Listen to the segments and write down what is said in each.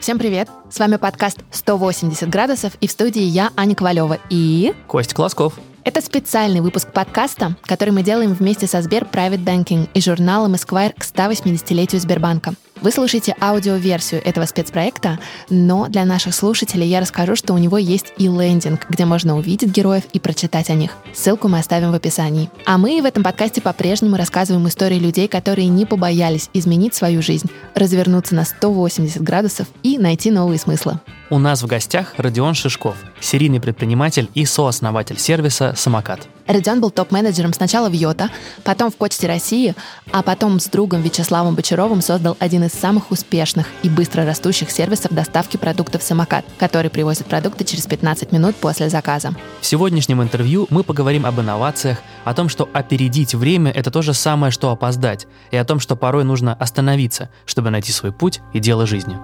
Всем привет! С вами подкаст «180 градусов» и в студии я, Аня Ковалева и... Костя Колосков. Это специальный выпуск подкаста, который мы делаем вместе со Сбер Private Banking и журналом Esquire к 180-летию Сбербанка. Вы слушаете аудиоверсию этого спецпроекта, но для наших слушателей я расскажу, что у него есть и лендинг, где можно увидеть героев и прочитать о них. Ссылку мы оставим в описании. А мы в этом подкасте по-прежнему рассказываем истории людей, которые не побоялись изменить свою жизнь, развернуться на 180 градусов и найти новые смыслы. У нас в гостях Родион Шишков, серийный предприниматель и сооснователь сервиса «Самокат». Родион был топ-менеджером сначала в Йота, потом в Почте России, а потом с другом Вячеславом Бочаровым создал один из самых успешных и быстро растущих сервисов доставки продуктов «Самокат», который привозит продукты через 15 минут после заказа. В сегодняшнем интервью мы поговорим об инновациях, о том, что опередить время – это то же самое, что опоздать, и о том, что порой нужно остановиться, чтобы найти свой путь и дело жизни.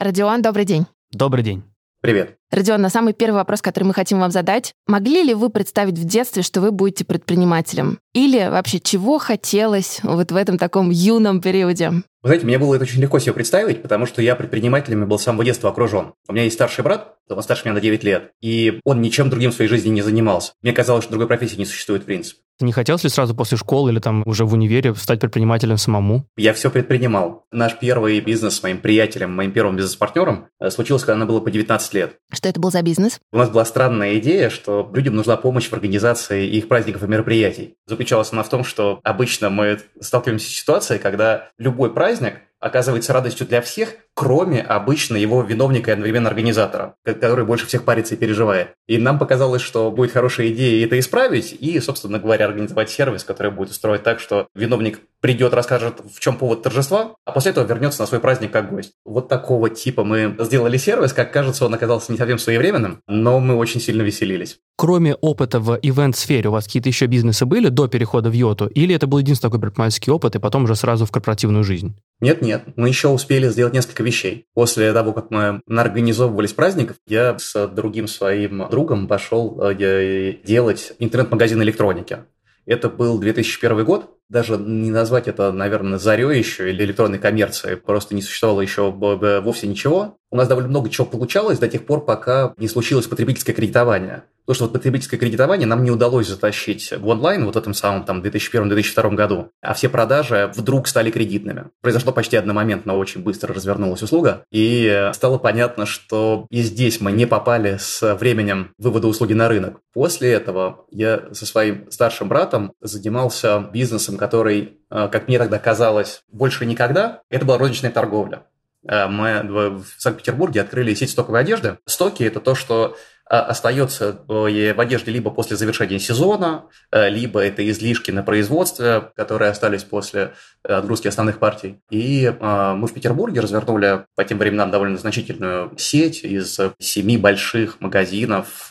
Родион, добрый день. Добрый день. Привет. Родион, на самый первый вопрос, который мы хотим вам задать. Могли ли вы представить в детстве, что вы будете предпринимателем? Или вообще чего хотелось вот в этом таком юном периоде? Вы знаете, мне было это очень легко себе представить, потому что я предпринимателями был с самого детства окружен. У меня есть старший брат, он старше меня на 9 лет, и он ничем другим в своей жизни не занимался. Мне казалось, что другой профессии не существует в принципе. Ты не хотел ли сразу после школы или там уже в универе стать предпринимателем самому? Я все предпринимал. Наш первый бизнес с моим приятелем, моим первым бизнес-партнером э, случился, когда нам было по 19 лет. Что это был за бизнес? У нас была странная идея, что людям нужна помощь в организации их праздников и мероприятий. Заключалась она в том, что обычно мы сталкиваемся с ситуацией, когда любой праздник оказывается радостью для всех, кроме обычно его виновника и одновременно организатора, который больше всех парится и переживает. И нам показалось, что будет хорошая идея это исправить, и, собственно говоря, организовать сервис, который будет устроить так, что виновник придет, расскажет, в чем повод торжества, а после этого вернется на свой праздник как гость. Вот такого типа мы сделали сервис, как кажется, он оказался не совсем своевременным, но мы очень сильно веселились. Кроме опыта в ивент-сфере, у вас какие-то еще бизнесы были до перехода в Йоту? Или это был единственный такой предпринимательский опыт, и потом уже сразу в корпоративную жизнь? Нет-нет, мы еще успели сделать несколько вещей. После того, как мы организовывались праздников, я с другим своим другом пошел э, делать интернет-магазин электроники. Это был 2001 год, даже не назвать это, наверное, зарей еще или электронной коммерцией, просто не существовало еще вовсе ничего. У нас довольно много чего получалось до тех пор, пока не случилось потребительское кредитование. Потому что вот потребительское кредитование нам не удалось затащить в онлайн вот этом самом там 2001-2002 году, а все продажи вдруг стали кредитными. Произошло почти одномоментно, очень быстро развернулась услуга, и стало понятно, что и здесь мы не попали с временем вывода услуги на рынок. После этого я со своим старшим братом занимался бизнесом, который, э, как мне тогда казалось, больше никогда. Это была розничная торговля. Э, мы в Санкт-Петербурге открыли сеть стоковой одежды. Стоки – это то, что э, остается в одежде либо после завершения сезона, либо это излишки на производстве, которые остались после отгрузки основных партий. И мы в Петербурге развернули по тем временам довольно значительную сеть из семи больших магазинов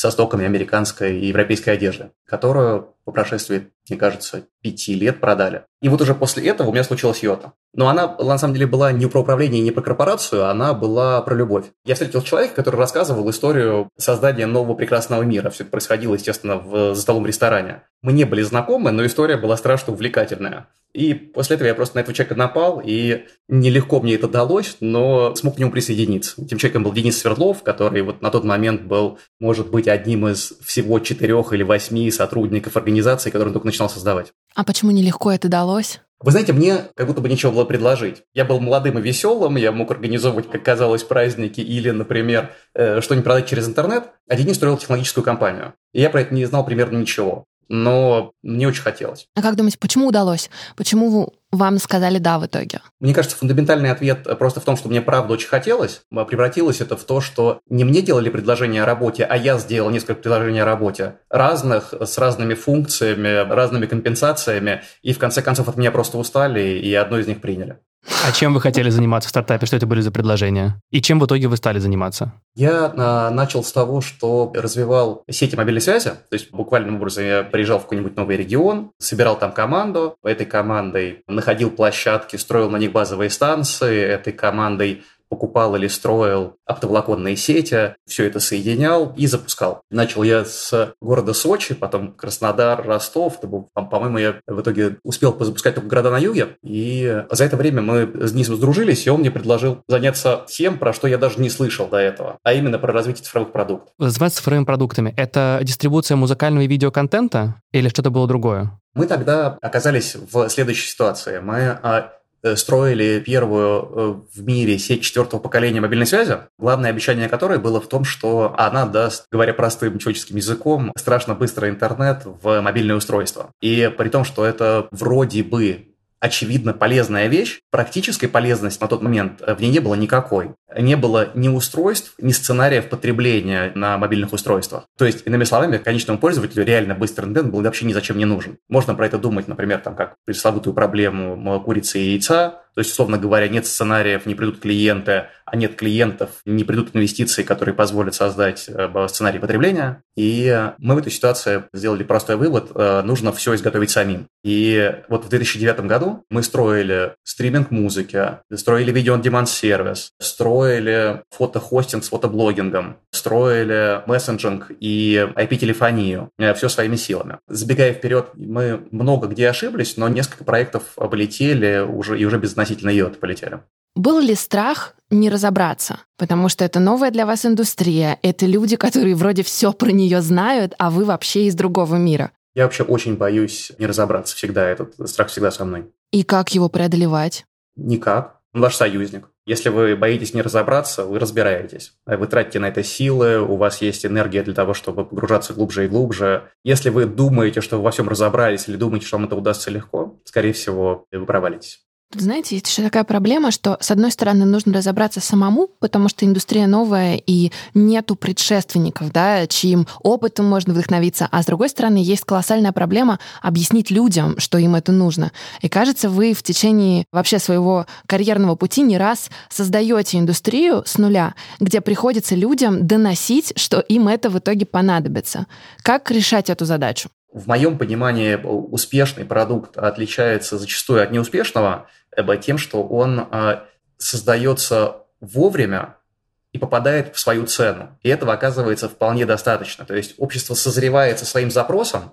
со стоками американской и европейской одежды, которую по прошествии, мне кажется, пяти лет продали. И вот уже после этого у меня случилась Йота. Но она, на самом деле, была не про управление, не про корпорацию, она была про любовь. Я встретил человека, который рассказывал историю создания нового прекрасного мира. Все это происходило, естественно, в за столом ресторане. Мы не были знакомы, но история была страшно увлекательная. И после этого я просто на этого человека напал, и нелегко мне это далось, но смог к нему присоединиться. Этим человеком был Денис Свердлов, который вот на тот момент был, может быть, одним из всего четырех или восьми сотрудников организации, который он только начинал создавать. А почему нелегко это далось? Вы знаете, мне как будто бы нечего было предложить. Я был молодым и веселым, я мог организовывать, как казалось, праздники или, например, э, что-нибудь продать через интернет, а Денис строил технологическую компанию. И я про это не знал примерно ничего но мне очень хотелось. А как думаете, почему удалось? Почему вам сказали «да» в итоге? Мне кажется, фундаментальный ответ просто в том, что мне правда очень хотелось. Превратилось это в то, что не мне делали предложение о работе, а я сделал несколько предложений о работе. Разных, с разными функциями, разными компенсациями. И в конце концов от меня просто устали, и одно из них приняли. А чем вы хотели заниматься в стартапе? Что это были за предложения? И чем в итоге вы стали заниматься? Я а, начал с того, что развивал сети мобильной связи. То есть буквальным образом я приезжал в какой-нибудь новый регион, собирал там команду. Этой командой находил площадки, строил на них базовые станции. Этой командой покупал или строил оптоволоконные сети, все это соединял и запускал. Начал я с города Сочи, потом Краснодар, Ростов. По-моему, я в итоге успел запускать только города на юге. И за это время мы с Денисом сдружились, и он мне предложил заняться тем, про что я даже не слышал до этого, а именно про развитие цифровых продуктов. Заниматься цифровыми продуктами – это дистрибуция музыкального и видеоконтента или что-то было другое? Мы тогда оказались в следующей ситуации. Мы а, строили первую э, в мире сеть четвертого поколения мобильной связи, главное обещание которой было в том, что она даст, говоря простым человеческим языком, страшно быстрый интернет в мобильное устройство. И при том, что это вроде бы очевидно полезная вещь, практической полезности на тот момент э, в ней не было никакой. Не было ни устройств, ни сценариев потребления на мобильных устройствах. То есть, иными словами, конечному пользователю реально быстрый интернет был вообще ни зачем не нужен. Можно про это думать, например, там, как пресловутую проблему курицы и яйца, то есть, условно говоря, нет сценариев, не придут клиенты, а нет клиентов, не придут инвестиции, которые позволят создать э, сценарий потребления. И мы в этой ситуации сделали простой вывод, э, нужно все изготовить самим. И вот в 2009 году мы строили стриминг музыки, строили видео-он-демант сервис, строили фотохостинг с фотоблогингом, строили мессенджинг и IP-телефонию, э, все своими силами. Забегая вперед, мы много где ошиблись, но несколько проектов облетели уже и уже безотносительно йод полетели. Был ли страх не разобраться? Потому что это новая для вас индустрия, это люди, которые вроде все про нее знают, а вы вообще из другого мира. Я вообще очень боюсь не разобраться всегда, этот страх всегда со мной. И как его преодолевать? Никак. Он ваш союзник. Если вы боитесь не разобраться, вы разбираетесь. Вы тратите на это силы, у вас есть энергия для того, чтобы погружаться глубже и глубже. Если вы думаете, что вы во всем разобрались, или думаете, что вам это удастся легко, скорее всего, вы провалитесь. Знаете, есть еще такая проблема, что, с одной стороны, нужно разобраться самому, потому что индустрия новая, и нету предшественников, да, чьим опытом можно вдохновиться, а с другой стороны, есть колоссальная проблема объяснить людям, что им это нужно. И кажется, вы в течение вообще своего карьерного пути не раз создаете индустрию с нуля, где приходится людям доносить, что им это в итоге понадобится. Как решать эту задачу? В моем понимании успешный продукт отличается зачастую от неуспешного тем, что он а, создается вовремя и попадает в свою цену. И этого оказывается вполне достаточно. То есть общество созревает со своим запросом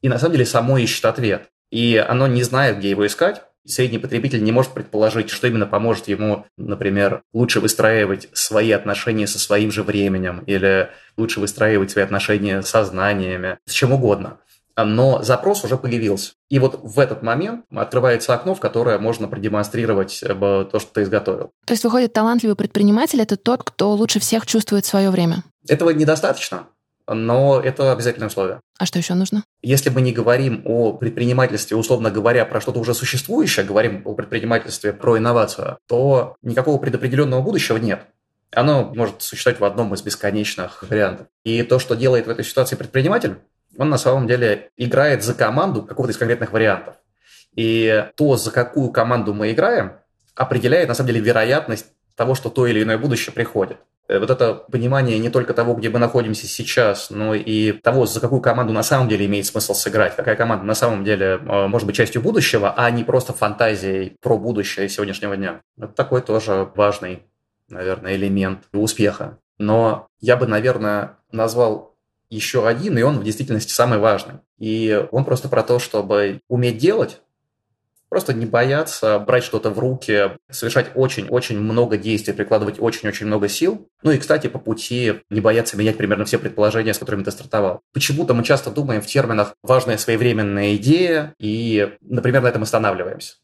и на самом деле само ищет ответ. И оно не знает, где его искать. Средний потребитель не может предположить, что именно поможет ему, например, лучше выстраивать свои отношения со своим же временем или лучше выстраивать свои отношения со знаниями, с чем угодно но запрос уже появился. И вот в этот момент открывается окно, в которое можно продемонстрировать э, то, что ты изготовил. То есть, выходит, талантливый предприниматель – это тот, кто лучше всех чувствует свое время? Этого недостаточно, но это обязательное условие. А что еще нужно? Если мы не говорим о предпринимательстве, условно говоря, про что-то уже существующее, говорим о предпринимательстве про инновацию, то никакого предопределенного будущего нет. Оно может существовать в одном из бесконечных вариантов. И то, что делает в этой ситуации предприниматель, он на самом деле играет за команду какого-то из конкретных вариантов. И то, за какую команду мы играем, определяет на самом деле вероятность того, что то или иное будущее приходит. Э, вот это понимание не только того, где мы находимся сейчас, но и того, за какую команду на самом деле имеет смысл сыграть, какая команда на самом деле э, может быть частью будущего, а не просто фантазией про будущее сегодняшнего дня. Это такой тоже важный, наверное, элемент успеха. Но я бы, наверное, назвал еще один, и он в действительности самый важный. И он просто про то, чтобы уметь делать, Просто не бояться брать что-то в руки, совершать очень-очень много действий, прикладывать очень-очень много сил. Ну и, кстати, по пути не бояться менять примерно все предположения, с которыми ты стартовал. Почему-то мы часто думаем в терминах «важная своевременная идея», и, например, на этом останавливаемся.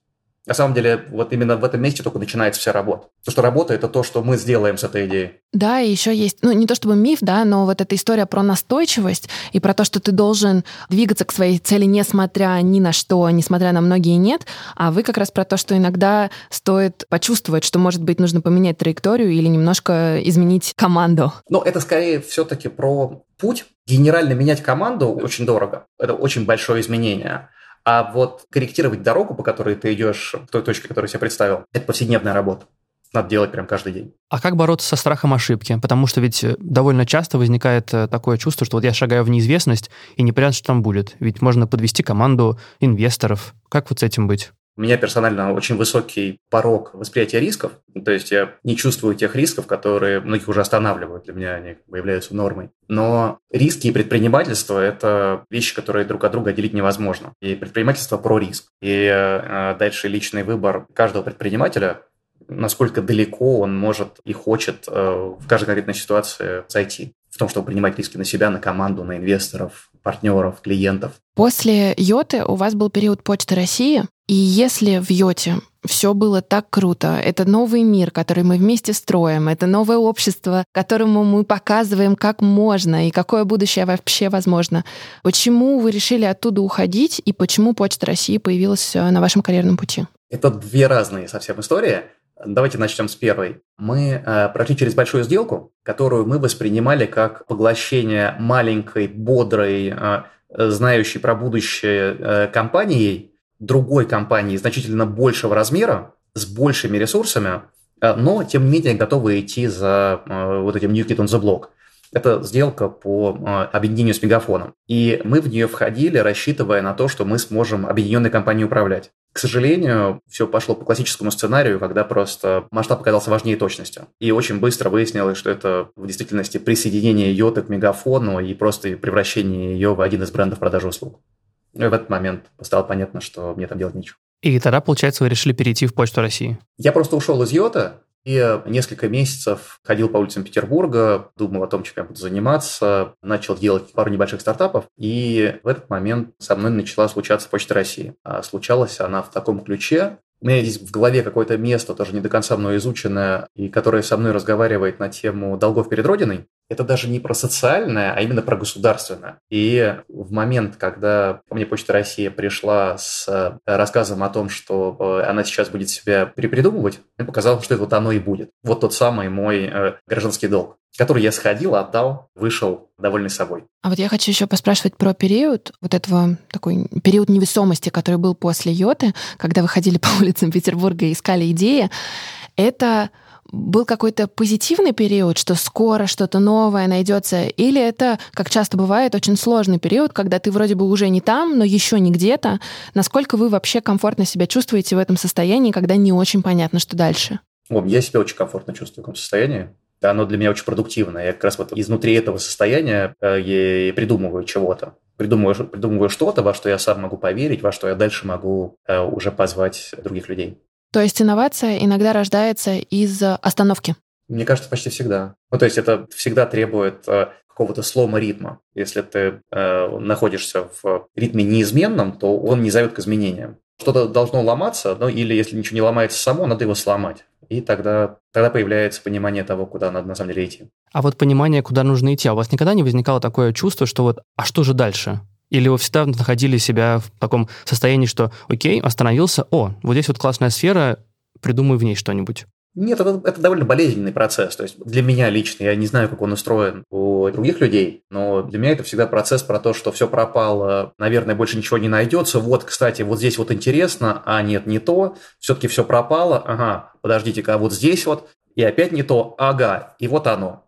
На самом деле, вот именно в этом месте только начинается вся работа. То, что работа – это то, что мы сделаем с этой идеей. Да, и еще есть, ну, не то чтобы миф, да, но вот эта история про настойчивость и про то, что ты должен двигаться к своей цели, несмотря ни на что, несмотря на многие нет, а вы как раз про то, что иногда стоит почувствовать, что, может быть, нужно поменять траекторию или немножко изменить команду. Ну, это скорее все-таки про путь. Генерально менять команду очень дорого. Это очень большое изменение. А вот корректировать дорогу, по которой ты идешь, к той точке, которую я себе представил, это повседневная работа. Надо делать прям каждый день. А как бороться со страхом ошибки? Потому что ведь э, довольно часто возникает э, такое чувство, что вот я шагаю в неизвестность, и непонятно, что там будет. Ведь можно подвести команду инвесторов. Как вот с этим быть? У меня персонально очень высокий порог восприятия рисков, то есть я не чувствую тех рисков, которые многих уже останавливают, для меня они являются нормой. Но риски и предпринимательство – это вещи, которые друг от друга отделить невозможно. И предпринимательство про риск. И э, дальше личный выбор каждого предпринимателя насколько далеко он может и хочет э, в каждой конкретной ситуации зайти в том, чтобы принимать риски на себя, на команду, на инвесторов, партнеров, клиентов. После Йоты у вас был период Почты России, и если в Йоте все было так круто, это новый мир, который мы вместе строим, это новое общество, которому мы показываем, как можно и какое будущее вообще возможно. Почему вы решили оттуда уходить и почему Почта России появилась э, на вашем карьерном пути? Это две разные совсем истории. Давайте начнем с первой. Мы э, прошли через большую сделку, которую мы воспринимали как поглощение маленькой, бодрой, э, знающей про будущее э, компанией, другой компании значительно большего размера, с большими ресурсами, э, но тем не менее готовы идти за э, вот этим New Kid on the Block. Это сделка по э, объединению с Мегафоном. И мы в нее входили, рассчитывая на то, что мы сможем объединенной компанией управлять. К сожалению, все пошло по классическому сценарию, когда просто масштаб оказался важнее точности. И очень быстро выяснилось, что это в действительности присоединение Йоты к Мегафону и просто превращение ее в один из брендов продажи услуг. И в этот момент стало понятно, что мне там делать нечего. И тогда, получается, вы решили перейти в Почту России? Я просто ушел из Йота, и несколько месяцев ходил по улицам Петербурга, думал о том, чем я буду заниматься, начал делать пару небольших стартапов, и в этот момент со мной начала случаться Почта России. А случалась она в таком ключе, у меня здесь в голове какое-то место, тоже не до конца мной изученное, и которое со мной разговаривает на тему долгов перед Родиной. Это даже не про социальное, а именно про государственное. И в момент, когда ко мне Почта России пришла с э, рассказом о том, что э, она сейчас будет себя перепридумывать, мне показалось, что это вот оно и будет. Вот тот самый мой э, гражданский долг который я сходил, отдал, вышел довольный собой. А вот я хочу еще поспрашивать про период, вот этого такой период невесомости, который был после Йоты, когда вы ходили по улицам Петербурга и искали идеи. Это был какой-то позитивный период, что скоро что-то новое найдется, или это, как часто бывает, очень сложный период, когда ты вроде бы уже не там, но еще не где-то. Насколько вы вообще комфортно себя чувствуете в этом состоянии, когда не очень понятно, что дальше? Я себя очень комфортно чувствую в этом состоянии оно для меня очень продуктивное. Я как раз вот изнутри этого состояния э, я придумываю чего-то. Придумываю, придумываю что-то, во что я сам могу поверить, во что я дальше могу э, уже позвать других людей. То есть инновация иногда рождается из остановки? Мне кажется, почти всегда. Ну, то есть это всегда требует э, какого-то слома ритма. Если ты э, находишься в ритме неизменном, то он не зовет к изменениям. Что-то должно ломаться, ну или если ничего не ломается само, надо его сломать и тогда, тогда появляется понимание того, куда надо на самом деле идти. А вот понимание, куда нужно идти, а у вас никогда не возникало такое чувство, что вот, а что же дальше? Или вы всегда находили себя в таком состоянии, что, окей, остановился, о, вот здесь вот классная сфера, придумай в ней что-нибудь? Нет, это, это довольно болезненный процесс. То есть для меня лично, я не знаю, как он устроен у других людей, но для меня это всегда процесс про то, что все пропало, наверное, больше ничего не найдется. Вот, кстати, вот здесь вот интересно, а нет, не то. Все-таки все пропало. Ага, подождите-ка, а вот здесь вот. И опять не то. Ага, и вот оно.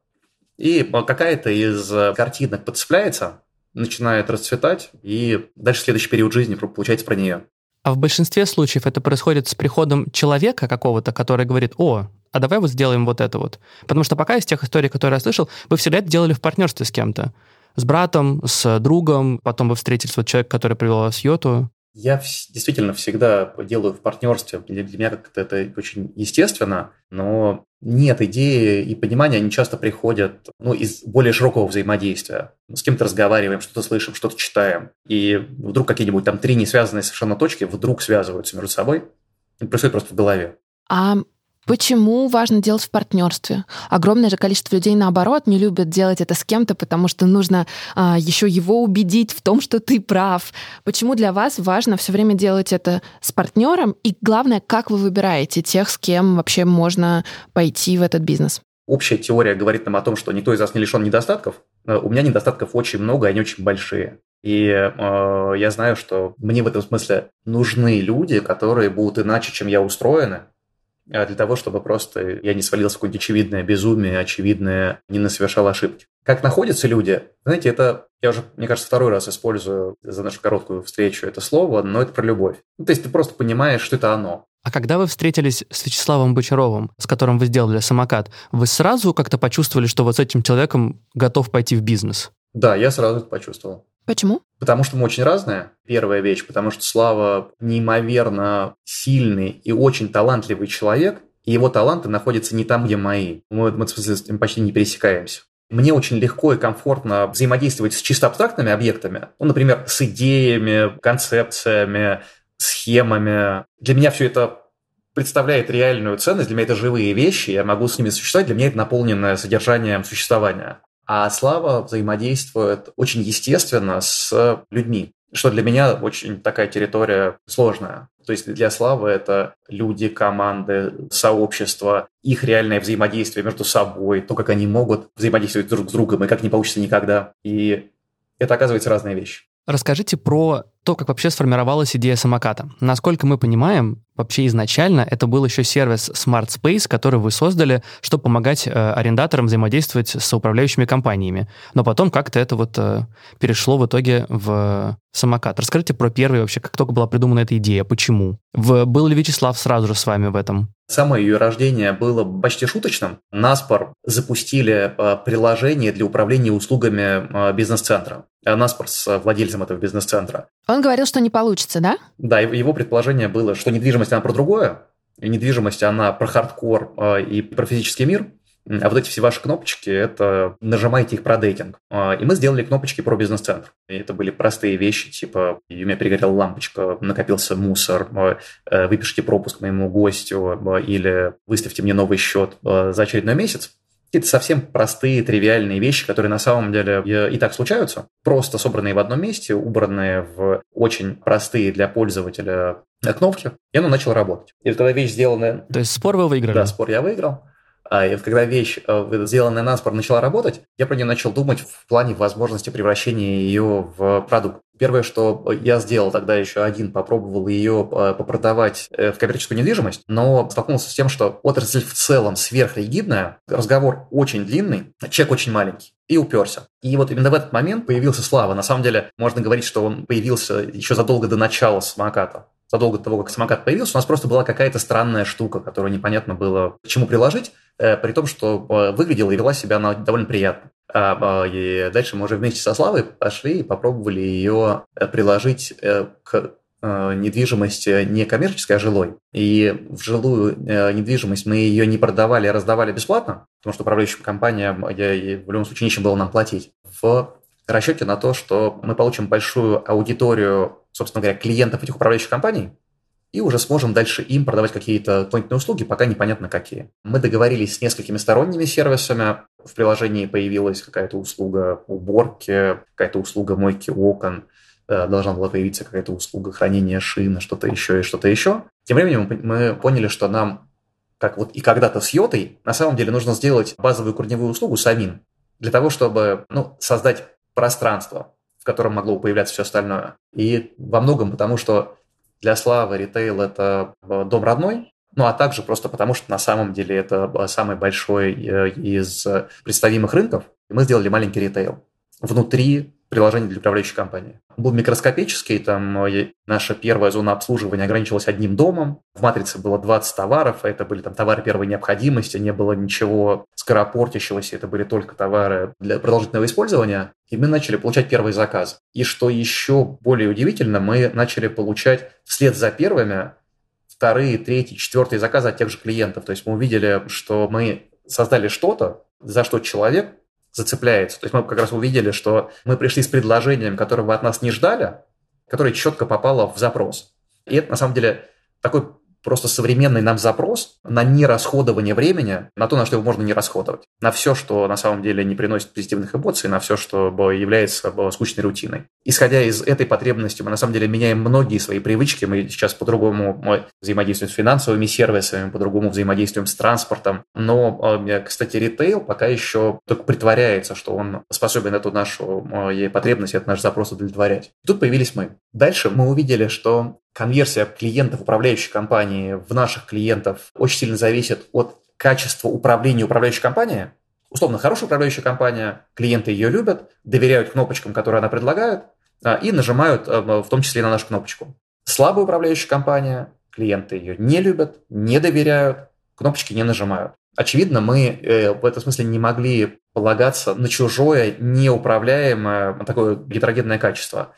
И какая-то из картинок подцепляется, начинает расцветать, и дальше следующий период жизни получается про нее. А в большинстве случаев это происходит с приходом человека какого-то, который говорит, о, а давай вот сделаем вот это вот. Потому что пока из тех историй, которые я слышал, вы всегда это делали в партнерстве с кем-то. С братом, с другом, потом вы встретились вот человек, который привел вас в Йоту. Я действительно всегда делаю в партнерстве. Для, для меня как-то это очень естественно, но нет идеи и понимания, они часто приходят ну, из более широкого взаимодействия. С кем-то разговариваем, что-то слышим, что-то читаем, и вдруг какие-нибудь там три несвязанные совершенно точки вдруг связываются между собой. Это происходит просто в голове. А Почему важно делать в партнерстве? Огромное же количество людей, наоборот, не любят делать это с кем-то, потому что нужно а, еще его убедить в том, что ты прав. Почему для вас важно все время делать это с партнером? И главное, как вы выбираете тех, с кем вообще можно пойти в этот бизнес? Общая теория говорит нам о том, что никто из нас не лишен недостатков. Э, у меня недостатков очень много, они очень большие. И э, я знаю, что мне в этом смысле нужны люди, которые будут иначе, чем я устроены, для того, чтобы просто я не свалился в какое-нибудь очевидное безумие, очевидное, не совершал ошибки. Как находятся люди? Знаете, это, я уже, мне кажется, второй раз использую за нашу короткую встречу это слово, но это про любовь. Ну, то есть ты просто понимаешь, что это оно. А когда вы встретились с Вячеславом Бочаровым, с которым вы сделали самокат, вы сразу как-то почувствовали, что вот с этим человеком готов пойти в бизнес? Да, я сразу это почувствовал. Почему? Потому что мы очень разные, первая вещь, потому что Слава неимоверно сильный и очень талантливый человек, и его таланты находятся не там, где мои. Мы, мы с ним почти не пересекаемся. Мне очень легко и комфортно взаимодействовать с чисто абстрактными объектами, ну, например, с идеями, концепциями, схемами. Для меня все это представляет реальную ценность, для меня это живые вещи, я могу с ними существовать, для меня это наполненное содержанием существования. А слава взаимодействует очень естественно с людьми, что для меня очень такая территория сложная. То есть для Славы это люди, команды, сообщества, их реальное взаимодействие между собой, то, как они могут взаимодействовать друг с другом и как не получится никогда. И это оказывается разные вещи. Расскажите про то, как вообще сформировалась идея самоката. Насколько мы понимаем, вообще изначально это был еще сервис Smart Space, который вы создали, чтобы помогать э, арендаторам взаимодействовать с управляющими компаниями. Но потом как-то это вот э, перешло в итоге в самокат. Расскажите про первый вообще, как только была придумана эта идея, почему? В, был ли Вячеслав сразу же с вами в этом? Само ее рождение было почти шуточным. Наспор запустили э, приложение для управления услугами э, бизнес-центра. Наспор с владельцем этого бизнес-центра. Он говорил, что не получится, да? Да, его предположение было, что недвижимость, она про другое. И недвижимость, она про хардкор э, и про физический мир. А вот эти все ваши кнопочки, это нажимайте их про дейтинг. Э, и мы сделали кнопочки про бизнес-центр. И это были простые вещи, типа у меня перегорела лампочка, накопился мусор, э, выпишите пропуск моему гостю или выставьте мне новый счет за очередной месяц какие-то совсем простые, тривиальные вещи, которые на самом деле и так случаются, просто собранные в одном месте, убранные в очень простые для пользователя кнопки, и оно начало работать. И когда вещь сделанная... То есть спор вы выиграли? Да, спор я выиграл. А и когда вещь, э, сделанная на спор, начала работать, я про нее начал думать в плане возможности превращения ее в продукт. Первое, что я сделал тогда еще один, попробовал ее э, попродавать э, в коммерческую недвижимость, но столкнулся с тем, что отрасль в целом сверхригидная, разговор очень длинный, чек очень маленький и уперся. И вот именно в этот момент появился Слава. На самом деле, можно говорить, что он появился еще задолго до начала самоката задолго до того, как самокат появился, у нас просто была какая-то странная штука, которую непонятно было к чему приложить, э, при том, что э, выглядела и вела себя она довольно приятно. А, и дальше мы уже вместе со Славой пошли и попробовали ее э, приложить к недвижимости не коммерческой, а жилой. И в жилую недвижимость мы ее не продавали, а раздавали бесплатно, потому что управляющим компаниям я, в любом случае нечем было нам платить. В расчете на то, что мы получим большую аудиторию, собственно говоря, клиентов этих управляющих компаний, и уже сможем дальше им продавать какие-то дополнительные услуги, пока непонятно какие. Мы договорились с несколькими сторонними сервисами. В приложении появилась какая-то услуга уборки, какая-то услуга мойки окон, э, должна была появиться какая-то услуга хранения шины, что-то еще и что-то еще. Тем временем мы поняли, что нам, как вот и когда-то с Йотой, на самом деле нужно сделать базовую корневую услугу самим, для того, чтобы ну, создать пространство, в котором могло появляться все остальное. И во многом потому, что для Славы ритейл – это э, дом родной, ну а также просто потому, что на самом деле это э, самый большой э, из представимых рынков. И мы сделали маленький ритейл внутри приложение для управляющей компании. Он был микроскопический, там э, наша первая зона обслуживания ограничивалась одним домом, в матрице было 20 товаров, а это были там товары первой необходимости, не было ничего скоропортящегося, это были только товары для продолжительного использования, и мы начали получать первый заказ. И что еще более удивительно, мы начали получать вслед за первыми вторые, третьи, четвертые заказы от тех же клиентов. То есть мы увидели, что мы создали что-то, за что человек зацепляется. То есть мы как раз увидели, что мы пришли с предложением, которого от нас не ждали, которое четко попало в запрос. И это на самом деле такой просто современный нам запрос на нерасходование времени, на то, на что его можно не расходовать, на все, что на самом деле не приносит позитивных эмоций, на все, что является скучной рутиной. Исходя из этой потребности, мы на самом деле меняем многие свои привычки, мы сейчас по-другому взаимодействуем с финансовыми сервисами, по-другому взаимодействуем с транспортом, но, э, кстати, ритейл пока еще только притворяется, что он способен эту нашу потребность, этот наш запрос удовлетворять. Тут появились мы. Дальше мы увидели, что конверсия клиентов управляющей компании в наших клиентов очень сильно зависит от качества управления управляющей компанией. Условно, хорошая управляющая компания, клиенты ее любят, доверяют кнопочкам, которые она предлагает, а, и нажимают а, в том числе и на нашу кнопочку. Слабая управляющая компания, клиенты ее не любят, не доверяют, кнопочки не нажимают. Очевидно, мы э, в этом смысле не могли полагаться на чужое, неуправляемое, такое гетерогенное качество.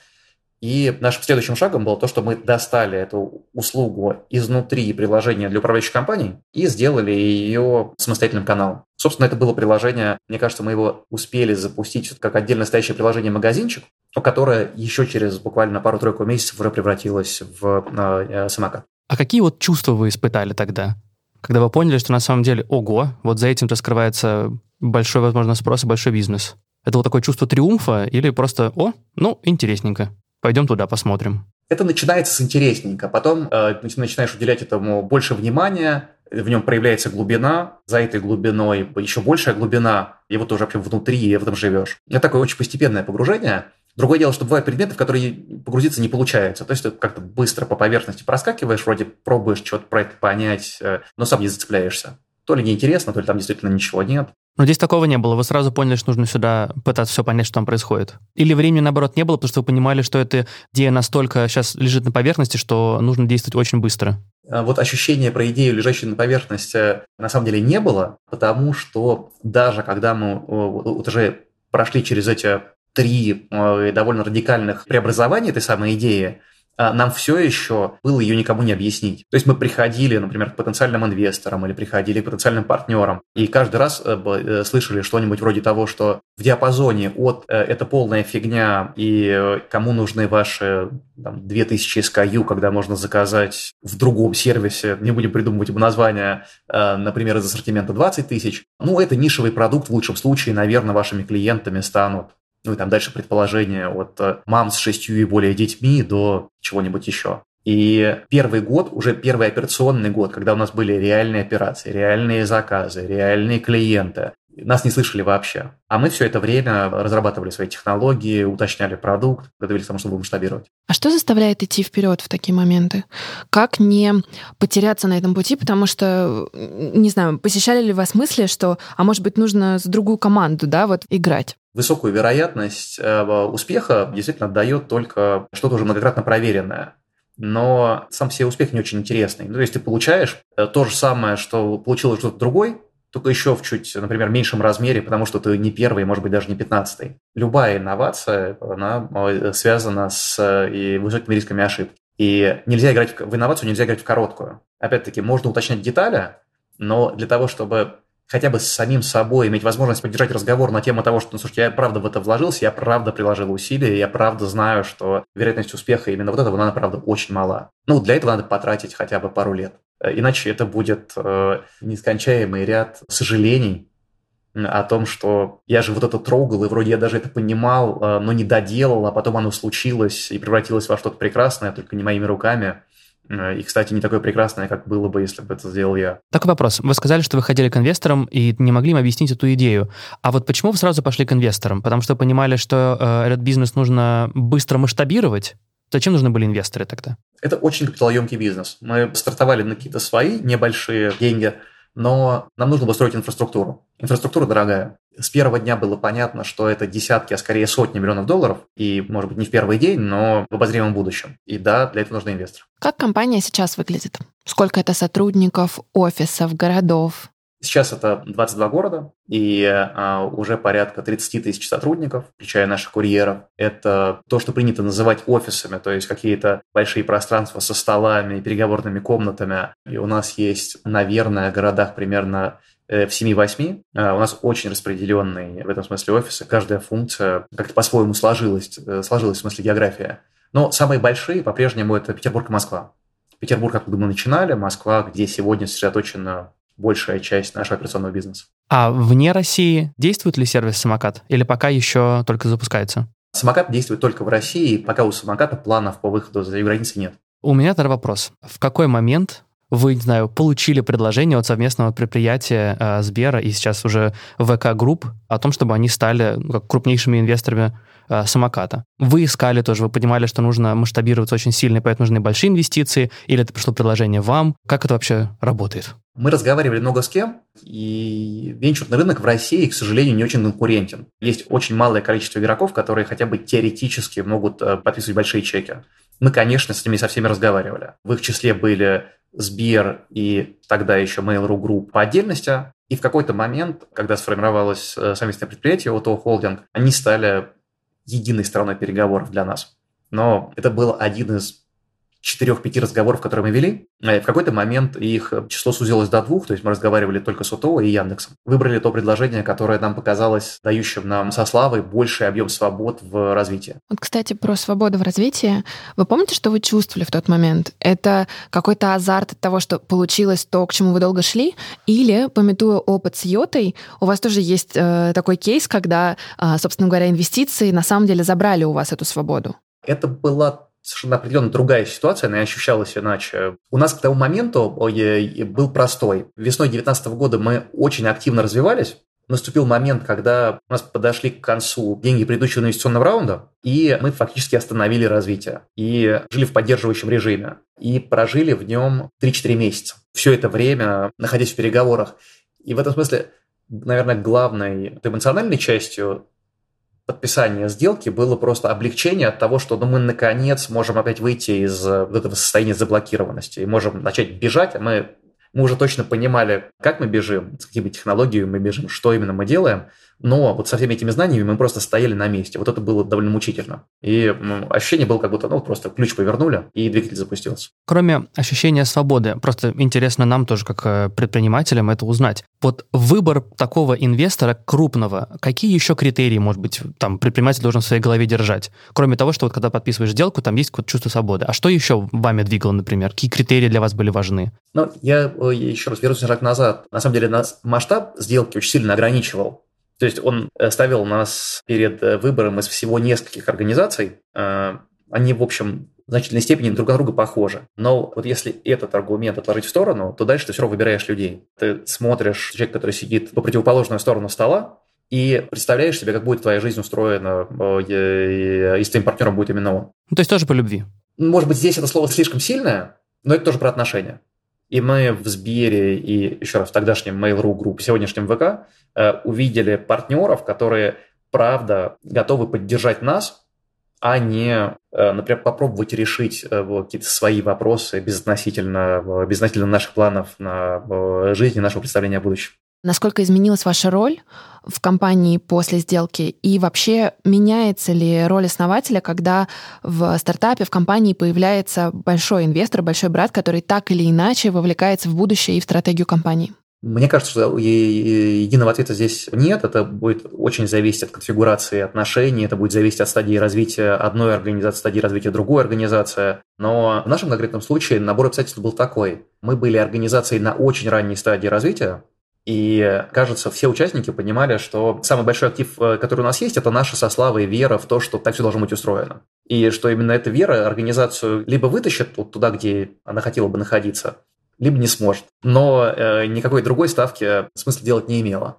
И нашим следующим шагом было то, что мы достали эту услугу изнутри приложения для управляющих компаний и сделали ее самостоятельным каналом. Собственно, это было приложение, мне кажется, мы его успели запустить как отдельно стоящее приложение-магазинчик, которое еще через буквально пару-тройку месяцев уже превратилось в э, самокат. А какие вот чувства вы испытали тогда? Когда вы поняли, что на самом деле, ого, вот за этим-то скрывается большой, возможно, спрос и большой бизнес. Это вот такое чувство триумфа или просто, о, ну, интересненько. Пойдем туда, посмотрим. Это начинается с интересненько, потом э, начинаешь уделять этому больше внимания, в нем проявляется глубина, за этой глубиной еще большая глубина, и вот уже прям внутри, в этом живешь. Это такое очень постепенное погружение. Другое дело, что бывают предметы, в которые погрузиться не получается. То есть ты как-то быстро по поверхности проскакиваешь, вроде пробуешь что-то про это понять, э, но сам не зацепляешься. То ли неинтересно, то ли там действительно ничего нет. Но здесь такого не было. Вы сразу поняли, что нужно сюда пытаться все понять, что там происходит. Или времени, наоборот, не было, потому что вы понимали, что эта идея настолько сейчас лежит на поверхности, что нужно действовать очень быстро. А вот ощущение про идею, лежащую на поверхности, на самом деле не было, потому что даже когда мы вот уже прошли через эти три довольно радикальных преобразования этой самой идеи, нам все еще было ее никому не объяснить. То есть мы приходили, например, к потенциальным инвесторам или приходили к потенциальным партнерам, и каждый раз э, э, слышали что-нибудь вроде того, что в диапазоне от э, «это полная фигня» и «кому нужны ваши там, 2000 SKU, когда можно заказать в другом сервисе, не будем придумывать ему название, например, из ассортимента 20 тысяч», ну, это нишевый продукт в лучшем случае, наверное, вашими клиентами станут ну и там дальше предположение от э, мам с шестью и более детьми до чего-нибудь еще. И первый год, уже первый операционный год, когда у нас были реальные операции, реальные заказы, реальные клиенты, нас не слышали вообще. А мы все это время разрабатывали свои технологии, уточняли продукт, готовились к тому, чтобы масштабировать. А что заставляет идти вперед в такие моменты? Как не потеряться на этом пути? Потому что, не знаю, посещали ли вас мысли, что, а может быть, нужно с другую команду, да, вот играть? Высокую вероятность э, успеха действительно дает только что-то уже многократно проверенное но сам себе успех не очень интересный. Ну, то есть ты получаешь э, то же самое, что получил что-то другой, только еще в чуть, например, меньшем размере, потому что ты не первый, может быть, даже не пятнадцатый. Любая инновация, она э, связана с э, и высокими рисками ошибки. И нельзя играть в инновацию, нельзя играть в короткую. Опять-таки, можно уточнять детали, но для того, чтобы хотя бы с самим собой иметь возможность поддержать разговор на тему того, что, ну, слушайте, я правда в это вложился, я правда приложил усилия, я правда знаю, что вероятность успеха именно вот этого, она, правда, очень мала. Ну, для этого надо потратить хотя бы пару лет. Э, иначе это будет э, нескончаемый ряд сожалений о том, что я же вот это трогал, и вроде я даже это понимал, э, но не доделал, а потом оно случилось и превратилось во что-то прекрасное, только не моими руками. И, кстати, не такое прекрасное, как было бы, если бы это сделал я. Такой вопрос. Вы сказали, что вы ходили к инвесторам и не могли им объяснить эту идею. А вот почему вы сразу пошли к инвесторам? Потому что понимали, что э, этот бизнес нужно быстро масштабировать? Зачем нужны были инвесторы тогда? Это очень капиталоемкий бизнес. Мы стартовали на какие-то свои небольшие деньги, но нам нужно было строить инфраструктуру. Инфраструктура дорогая. С первого дня было понятно, что это десятки, а скорее сотни миллионов долларов, и, может быть, не в первый день, но в обозримом будущем. И да, для этого нужны инвесторы. Как компания сейчас выглядит? Сколько это сотрудников, офисов, городов? Сейчас это 22 города и а, уже порядка 30 тысяч сотрудников, включая наших курьеров. Это то, что принято называть офисами, то есть какие-то большие пространства со столами переговорными комнатами. И у нас есть, наверное, в городах примерно э, в 7-8. А, у нас очень распределенные в этом смысле офисы. Каждая функция как-то по-своему сложилась, э, сложилась в смысле география. Но самые большие по-прежнему это Петербург и Москва. Петербург, как мы начинали, Москва, где сегодня сосредоточена большая часть нашего операционного бизнеса. А вне России действует ли сервис «Самокат» или пока еще только запускается? Самокат действует только в России, пока у самоката планов по выходу за границы нет. У меня тогда вопрос. В какой момент вы, не знаю, получили предложение от совместного предприятия э, Сбера и сейчас уже VK Group о том, чтобы они стали ну, как крупнейшими инвесторами э, самоката. Вы искали тоже, вы понимали, что нужно масштабироваться очень сильно, и поэтому нужны большие инвестиции, или это пришло предложение вам? Как это вообще работает? Мы разговаривали много с кем, и венчурный рынок в России, к сожалению, не очень конкурентен. Есть очень малое количество игроков, которые хотя бы теоретически могут э, подписывать большие чеки. Мы, конечно, с ними со всеми разговаривали. В их числе были Сбер и тогда еще Mail.ru Group по отдельности. И в какой-то момент, когда сформировалось э, совместное предприятие ОТО Холдинг, они стали единой стороной переговоров для нас. Но это был один из четырех-пяти разговоров, которые мы вели, э, в какой-то момент их число сузилось до двух, то есть мы разговаривали только с ОТО и Яндексом. Выбрали то предложение, которое нам показалось дающим нам со Славой больший объем свобод в развитии. Вот, кстати, про свободу в развитии. Вы помните, что вы чувствовали в тот момент? Это какой-то азарт от того, что получилось то, к чему вы долго шли? Или, пометуя опыт с Йотой, у вас тоже есть э, такой кейс, когда, э, собственно говоря, инвестиции на самом деле забрали у вас эту свободу? Это была совершенно определенно другая ситуация, она ощущалась иначе. У нас к тому моменту был простой. Весной 2019 года мы очень активно развивались, наступил момент, когда у нас подошли к концу деньги предыдущего инвестиционного раунда, и мы фактически остановили развитие. И жили в поддерживающем режиме. И прожили в нем 3-4 месяца. Все это время находясь в переговорах. И в этом смысле, наверное, главной эмоциональной частью подписания сделки было просто облегчение от того, что ну, мы наконец можем опять выйти из э, этого состояния заблокированности. И можем начать бежать, а мы, мы уже точно понимали, как мы бежим, с какими технологиями мы бежим, что именно мы делаем – но вот со всеми этими знаниями мы просто стояли на месте. Вот это было довольно мучительно. И ощущение было, как будто ну, просто ключ повернули, и двигатель запустился. Кроме ощущения свободы, просто интересно нам тоже, как э, предпринимателям, это узнать. Вот выбор такого инвестора крупного, какие еще критерии, может быть, там предприниматель должен в своей голове держать? Кроме того, что вот когда подписываешь сделку, там есть какое-то чувство свободы. А что еще вами двигало, например? Какие критерии для вас были важны? Ну, я еще раз вернусь на шаг назад. На самом деле, нас масштаб сделки очень сильно ограничивал. То есть он э, ставил нас перед э, выбором из всего нескольких организаций. Э, они, в общем, в значительной степени друг на друга похожи. Но вот если этот аргумент отложить в сторону, то дальше ты все равно выбираешь людей. Ты смотришь человека, который сидит по противоположную сторону стола, и представляешь себе, как будет твоя жизнь устроена, и с твоим партнером будет именно он. Ну, то есть тоже по любви. Может быть, здесь это слово слишком сильное, но это тоже про отношения. И мы в Сбере и еще раз в тогдашнем Mail.ru группе, сегодняшнем ВК, э, увидели партнеров, которые, правда, готовы поддержать нас, а не, э, например, попробовать решить э, какие-то свои вопросы безотносительно, безотносительно наших планов на жизнь и нашего представления о будущем. Насколько изменилась ваша роль в компании после сделки? И вообще меняется ли роль основателя, когда в стартапе, в компании появляется большой инвестор, большой брат, который так или иначе вовлекается в будущее и в стратегию компании? Мне кажется, что единого ответа здесь нет. Это будет очень зависеть от конфигурации отношений, это будет зависеть от стадии развития одной организации, стадии развития другой организации. Но в нашем конкретном случае набор обстоятельств был такой. Мы были организацией на очень ранней стадии развития, и, кажется, все участники понимали, что самый большой актив, э, который у нас есть, это наша со Славой вера в то, что так все должно быть устроено. И что именно эта вера организацию либо вытащит вот туда, где она хотела бы находиться, либо не сможет. Но э, никакой другой ставки смысла делать не имела.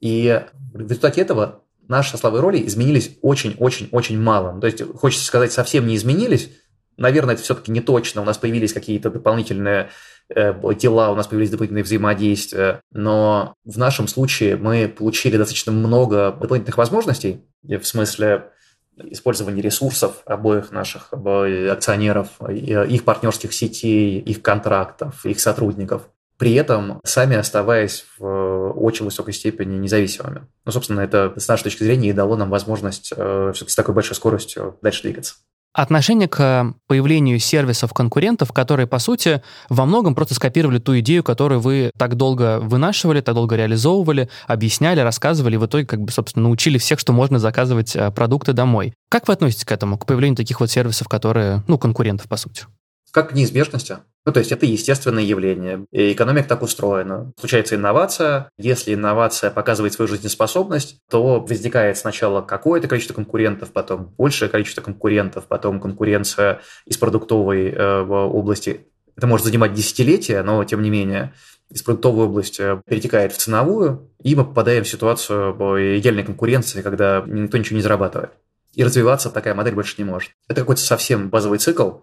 И в результате этого наши со Славой роли изменились очень-очень-очень мало. То есть, хочется сказать, совсем не изменились. Наверное, это все-таки не точно. У нас появились какие-то дополнительные Э, дела, у нас появились дополнительные взаимодействия. Но в нашем случае мы получили достаточно много дополнительных возможностей, в смысле использования ресурсов обоих наших акционеров, их партнерских сетей, их контрактов, их сотрудников при этом сами оставаясь в очень высокой степени независимыми. Ну, собственно, это с нашей точки зрения и дало нам возможность э, все-таки с такой большой скоростью дальше двигаться. Отношение к появлению сервисов конкурентов, которые, по сути, во многом просто скопировали ту идею, которую вы так долго вынашивали, так долго реализовывали, объясняли, рассказывали, и в итоге, как бы, собственно, научили всех, что можно заказывать э, продукты домой. Как вы относитесь к этому, к появлению таких вот сервисов, которые, ну, конкурентов, по сути? Как к неизбежности. Ну, то есть это естественное явление. И экономика так устроена. Случается инновация. Если инновация показывает свою жизнеспособность, то возникает сначала какое-то количество конкурентов, потом большее количество конкурентов, потом конкуренция из продуктовой э, области Это может занимать десятилетия, но тем не менее из продуктовой области перетекает в ценовую, и мы попадаем в ситуацию идеальной конкуренции, когда никто ничего не зарабатывает. И развиваться такая модель больше не может. Это какой-то совсем базовый цикл,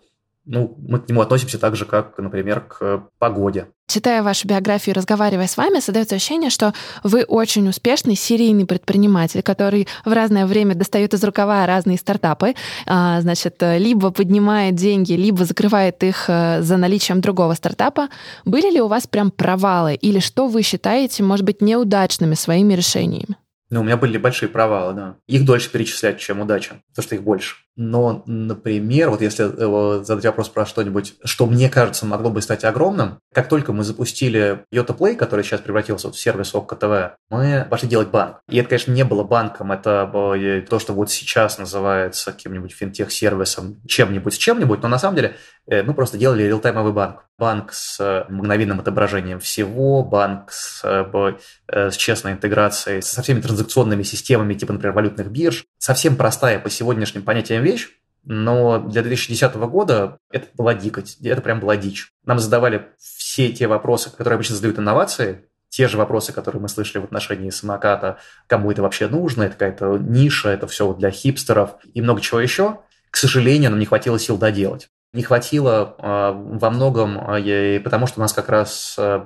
ну, мы к нему относимся так же, как, например, к погоде. Читая вашу биографию и разговаривая с вами, создается ощущение, что вы очень успешный серийный предприниматель, который в разное время достает из рукава разные стартапы, а, значит, либо поднимает деньги, либо закрывает их э, за наличием другого стартапа. Были ли у вас прям провалы или что вы считаете, может быть, неудачными своими решениями? Ну, у меня были большие провалы, да. Их дольше перечислять, чем удача, потому что их больше. Но, например, вот если э, задать вопрос про что-нибудь, что мне кажется могло бы стать огромным, как только мы запустили Yota Play, который сейчас превратился вот в сервис ОККО ТВ, мы пошли делать банк. И это, конечно, не было банком, это было то, что вот сейчас называется каким-нибудь финтех-сервисом, чем-нибудь с чем-нибудь, но на самом деле э, мы просто делали реалтаймовый банк. Банк с мгновенным отображением всего, банк с, э, с честной интеграцией, со всеми транзакционными системами, типа, например, валютных бирж. Совсем простая по сегодняшним понятиям вещь, но для 2010 года это была дикость, это прям была дичь. Нам задавали все те вопросы, которые обычно задают инновации, те же вопросы, которые мы слышали в отношении самоката, кому это вообще нужно, это какая-то ниша, это все для хипстеров и много чего еще. К сожалению, нам не хватило сил доделать. Не хватило э, во многом, э, потому что нас как раз э,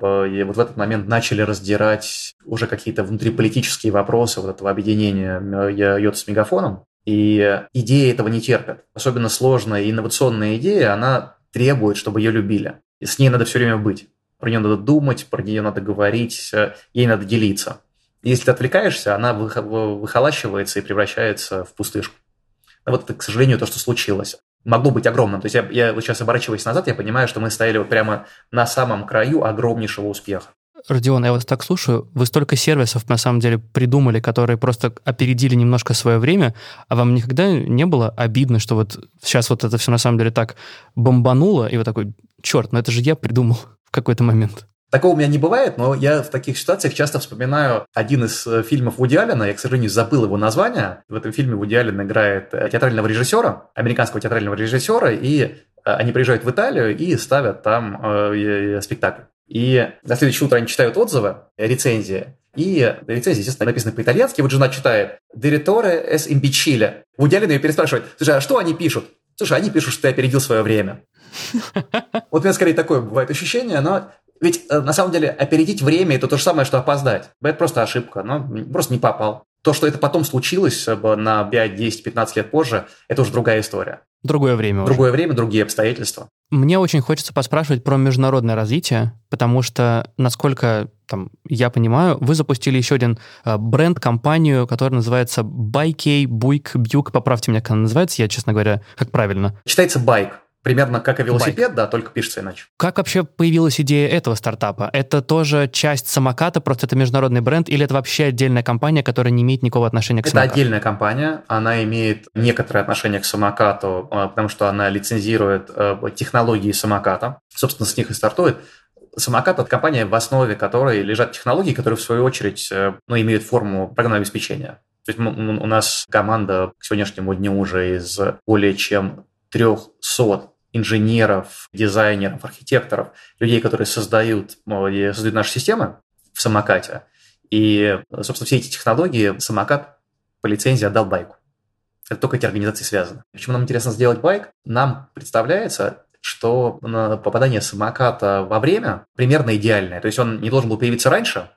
вот в этот момент начали раздирать уже какие-то внутриполитические вопросы вот этого объединения Йота с мегафоном. И идеи этого не терпят. Особенно сложная инновационная идея, она требует, чтобы ее любили. И с ней надо все время быть. Про нее надо думать, про нее надо говорить, э, ей надо делиться. Если ты отвлекаешься, она выхолащивается и превращается в пустышку. Вот это, к сожалению, то, что случилось. Могло быть огромным. То есть я, я вот сейчас оборачиваясь назад, я понимаю, что мы стояли вот прямо на самом краю огромнейшего успеха. Родион, я вас так слушаю, вы столько сервисов на самом деле придумали, которые просто опередили немножко свое время, а вам никогда не было обидно, что вот сейчас вот это все на самом деле так бомбануло, и вы такой, черт, ну это же я придумал в какой-то момент. Такого у меня не бывает, но я в таких ситуациях часто вспоминаю один из э, фильмов Вуди Аллена, я, к сожалению, забыл его название. В этом фильме Вуди Аллен играет э, театрального режиссера, американского театрального режиссера, и э, они приезжают в Италию и ставят там э, спектакль. И на следующее утро они читают отзывы, рецензии, и рецензии, естественно, написаны по-итальянски. Вот жена читает «Direttore es imbecille». Вуди Аллен ее переспрашивает, слушай, а что они пишут? Слушай, они пишут, что ты опередил свое время. Вот у меня скорее такое бывает ощущение, но ведь э, на самом деле опередить время – это то же самое, что опоздать. Это просто ошибка, но просто не попал. То, что это потом случилось э, на 5, 10, 15 лет позже, это уже другая история. Другое время. Другое уже. время, другие обстоятельства. Мне очень хочется поспрашивать про международное развитие, потому что, насколько там, я понимаю, вы запустили еще один э, бренд, компанию, которая называется Байкей, Буйк, Бьюк. Поправьте меня, как она называется, я, честно говоря, как правильно. Читается байк. Примерно как и велосипед, Байк. да, только пишется иначе. Как вообще появилась идея этого стартапа? Это тоже часть самоката, просто это международный бренд, или это вообще отдельная компания, которая не имеет никакого отношения к это самокату? Это отдельная компания, она имеет некоторое отношение к самокату, а, потому что она лицензирует э, технологии самоката. Собственно, с них и стартует. Самокат – это компания, в основе которой лежат технологии, которые, в свою очередь, э, ну, имеют форму программного обеспечения. То есть у нас команда к сегодняшнему дню уже из более чем 300 инженеров, дизайнеров, архитекторов, людей, которые создают, создают наши системы в самокате. И, собственно, все эти технологии самокат по лицензии отдал байку. Это только эти организации связаны. Почему нам интересно сделать байк? Нам представляется, что попадание самоката во время примерно идеальное. То есть он не должен был появиться раньше,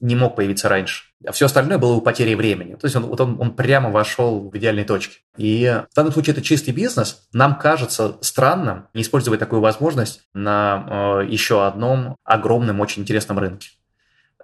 не мог появиться раньше. А все остальное было у потери времени. То есть он, вот он, он прямо вошел в идеальные точки. И в данном случае это чистый бизнес. Нам кажется странным не использовать такую возможность на э, еще одном огромном, очень интересном рынке.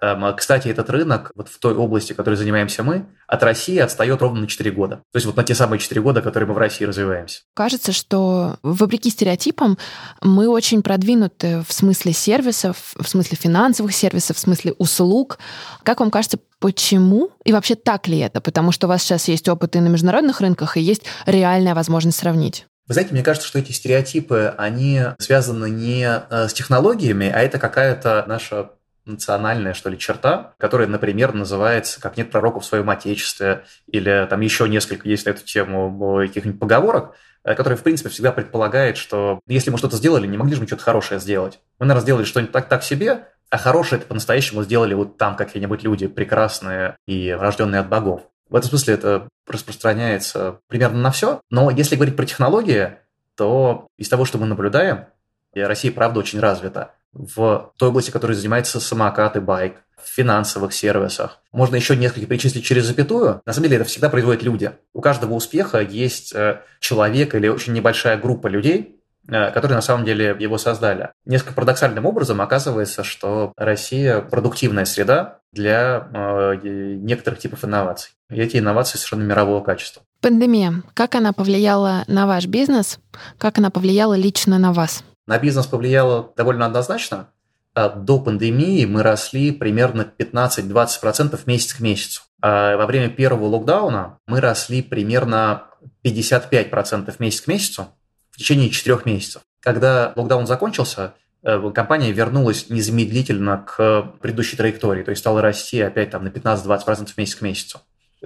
Эм, кстати, этот рынок вот в той области, которой занимаемся мы, от России отстает ровно на 4 года. То есть вот на те самые 4 года, которые мы в России развиваемся. Кажется, что вопреки стереотипам мы очень продвинуты в смысле сервисов, в смысле финансовых сервисов, в смысле услуг. Как вам кажется, почему и вообще так ли это? Потому что у вас сейчас есть опыт и на международных рынках, и есть реальная возможность сравнить. Вы знаете, мне кажется, что эти стереотипы, они связаны не э, с технологиями, а это какая-то наша национальная, что ли, черта, которая, например, называется «как нет пророков в своем отечестве», или там еще несколько есть на эту тему каких-нибудь поговорок, э, которые, в принципе, всегда предполагает, что если мы что-то сделали, не могли же мы что-то хорошее сделать. Мы, наверное, сделали что-нибудь так, так себе, а хорошее это по-настоящему сделали вот там какие-нибудь люди прекрасные и рожденные от богов. В этом смысле это распространяется примерно на все. Но если говорить про технологии, то из того, что мы наблюдаем, Россия, правда, очень развита. В той области, которой занимается самокат и байк, в финансовых сервисах. Можно еще несколько перечислить через запятую. На самом деле это всегда производят люди. У каждого успеха есть э, человек или очень небольшая группа людей, э, которые на самом деле его создали. Несколько парадоксальным образом оказывается, что Россия продуктивная среда для э, некоторых типов инноваций. И эти инновации совершенно мирового качества. Пандемия. Как она повлияла на ваш бизнес? Как она повлияла лично на вас? На бизнес повлияло довольно однозначно. А до пандемии мы росли примерно 15-20% месяц к месяцу. А во время первого локдауна мы росли примерно 55% месяц к месяцу в течение 4 месяцев. Когда локдаун закончился, э, компания вернулась незамедлительно к предыдущей траектории, то есть стала расти опять там на 15-20% месяц к месяцу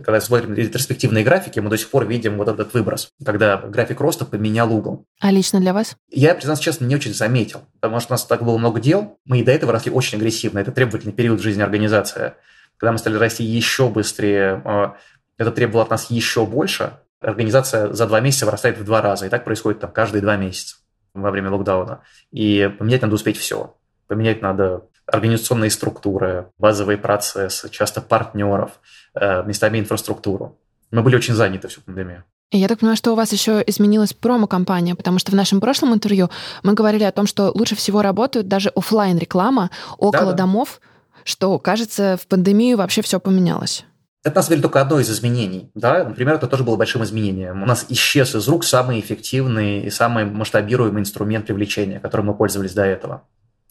когда смотрим ретроспективные графики, мы до сих пор видим вот этот выброс, когда график роста поменял угол. А лично для вас? Я, признаться честно, не очень заметил, потому что у нас так было много дел. Мы и до этого росли очень агрессивно. Это требовательный период в жизни организации. Когда мы стали расти еще быстрее, а, это требовало от нас еще больше. Организация за два месяца вырастает в два раза. И так происходит там каждые два месяца во время локдауна. И поменять надо успеть все. Поменять надо организационные структуры, базовые процессы, часто партнеров, э, местами инфраструктуру. Мы были очень заняты всю пандемию. И я так понимаю, что у вас еще изменилась промо-компания, потому что в нашем прошлом интервью мы говорили о том, что лучше всего работают даже офлайн реклама около Да-да. домов, что, кажется, в пандемию вообще все поменялось. Это, на самом деле, только одно из изменений. Да? Например, это тоже было большим изменением. У нас исчез из рук самый эффективный и самый масштабируемый инструмент привлечения, которым мы пользовались до этого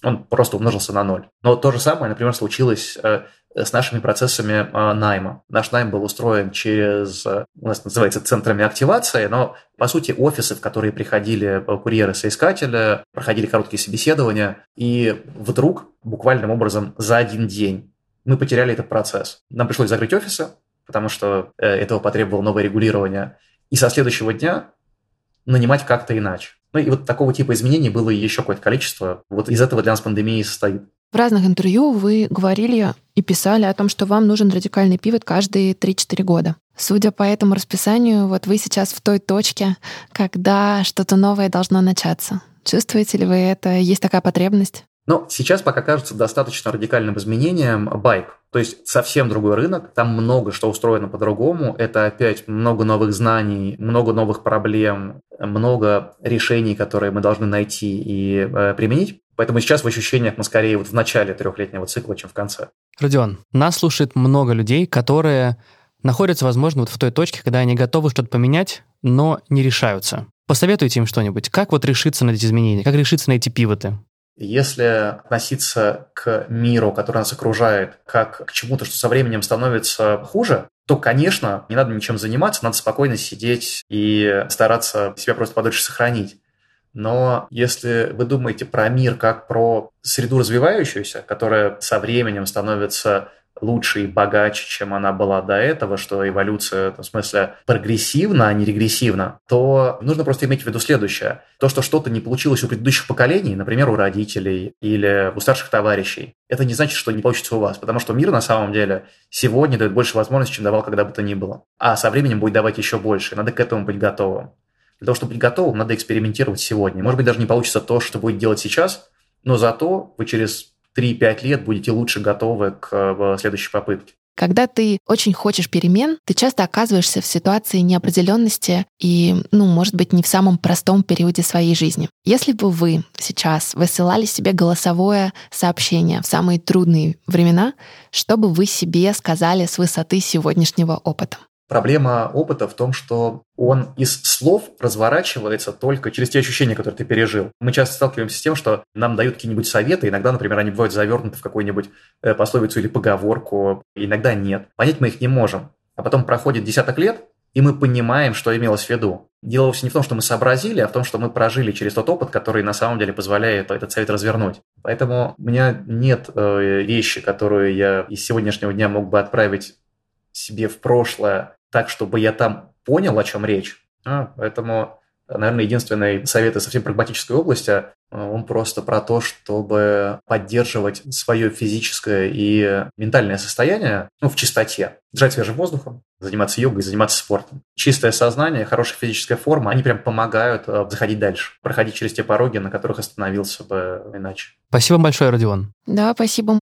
он просто умножился на ноль. Но то же самое, например, случилось э, с нашими процессами э, найма. Наш найм был устроен через, э, у нас называется, центрами активации, но, по сути, офисы, в которые приходили курьеры-соискатели, проходили короткие собеседования, и вдруг, буквальным образом, за один день мы потеряли этот процесс. Нам пришлось закрыть офисы, потому что этого потребовало новое регулирование, и со следующего дня нанимать как-то иначе. Ну и вот такого типа изменений было еще какое-то количество. Вот из этого для нас пандемия состоит. В разных интервью вы говорили и писали о том, что вам нужен радикальный пивот каждые 3-4 года. Судя по этому расписанию, вот вы сейчас в той точке, когда что-то новое должно начаться. Чувствуете ли вы это? Есть такая потребность? Но сейчас пока кажется достаточно радикальным изменением байк. То есть совсем другой рынок, там много что устроено по-другому. Это опять много новых знаний, много новых проблем, много решений, которые мы должны найти и э, применить. Поэтому сейчас в ощущениях мы скорее вот в начале трехлетнего цикла, чем в конце. Родион, нас слушает много людей, которые находятся, возможно, вот в той точке, когда они готовы что-то поменять, но не решаются. Посоветуйте им что-нибудь. Как вот решиться на эти изменения? Как решиться на эти пивоты? Если относиться к миру, который нас окружает, как к чему-то, что со временем становится хуже, то, конечно, не надо ничем заниматься, надо спокойно сидеть и стараться себя просто подольше сохранить. Но если вы думаете про мир как про среду развивающуюся, которая со временем становится лучше и богаче, чем она была до этого, что эволюция, в смысле, прогрессивна, а не регрессивна, то нужно просто иметь в виду следующее. То, что что-то не получилось у предыдущих поколений, например, у родителей или у старших товарищей, это не значит, что не получится у вас, потому что мир на самом деле сегодня дает больше возможностей, чем давал когда бы то ни было. А со временем будет давать еще больше, надо к этому быть готовым. Для того, чтобы быть готовым, надо экспериментировать сегодня. Может быть, даже не получится то, что будет делать сейчас, но зато вы через 3-5 лет будете лучше готовы к э, следующей попытке. Когда ты очень хочешь перемен, ты часто оказываешься в ситуации неопределенности и, ну, может быть, не в самом простом периоде своей жизни. Если бы вы сейчас высылали себе голосовое сообщение в самые трудные времена, что бы вы себе сказали с высоты сегодняшнего опыта? Проблема опыта в том, что он из слов разворачивается только через те ощущения, которые ты пережил. Мы часто сталкиваемся с тем, что нам дают какие-нибудь советы, иногда, например, они бывают завернуты в какую-нибудь пословицу или поговорку, иногда нет. Понять мы их не можем. А потом проходит десяток лет, и мы понимаем, что имелось в виду. Дело вовсе не в том, что мы сообразили, а в том, что мы прожили через тот опыт, который на самом деле позволяет этот совет развернуть. Поэтому у меня нет э, вещи, которые я из сегодняшнего дня мог бы отправить себе в прошлое так, чтобы я там понял, о чем речь. А, поэтому, наверное, единственный совет из совсем прагматической области а, он просто про то, чтобы поддерживать свое физическое и ментальное состояние ну, в чистоте. Дышать свежим воздухом, заниматься йогой, заниматься спортом. Чистое сознание, хорошая физическая форма, они прям помогают а, заходить дальше, проходить через те пороги, на которых остановился бы иначе. Спасибо большое, Родион. Да, спасибо.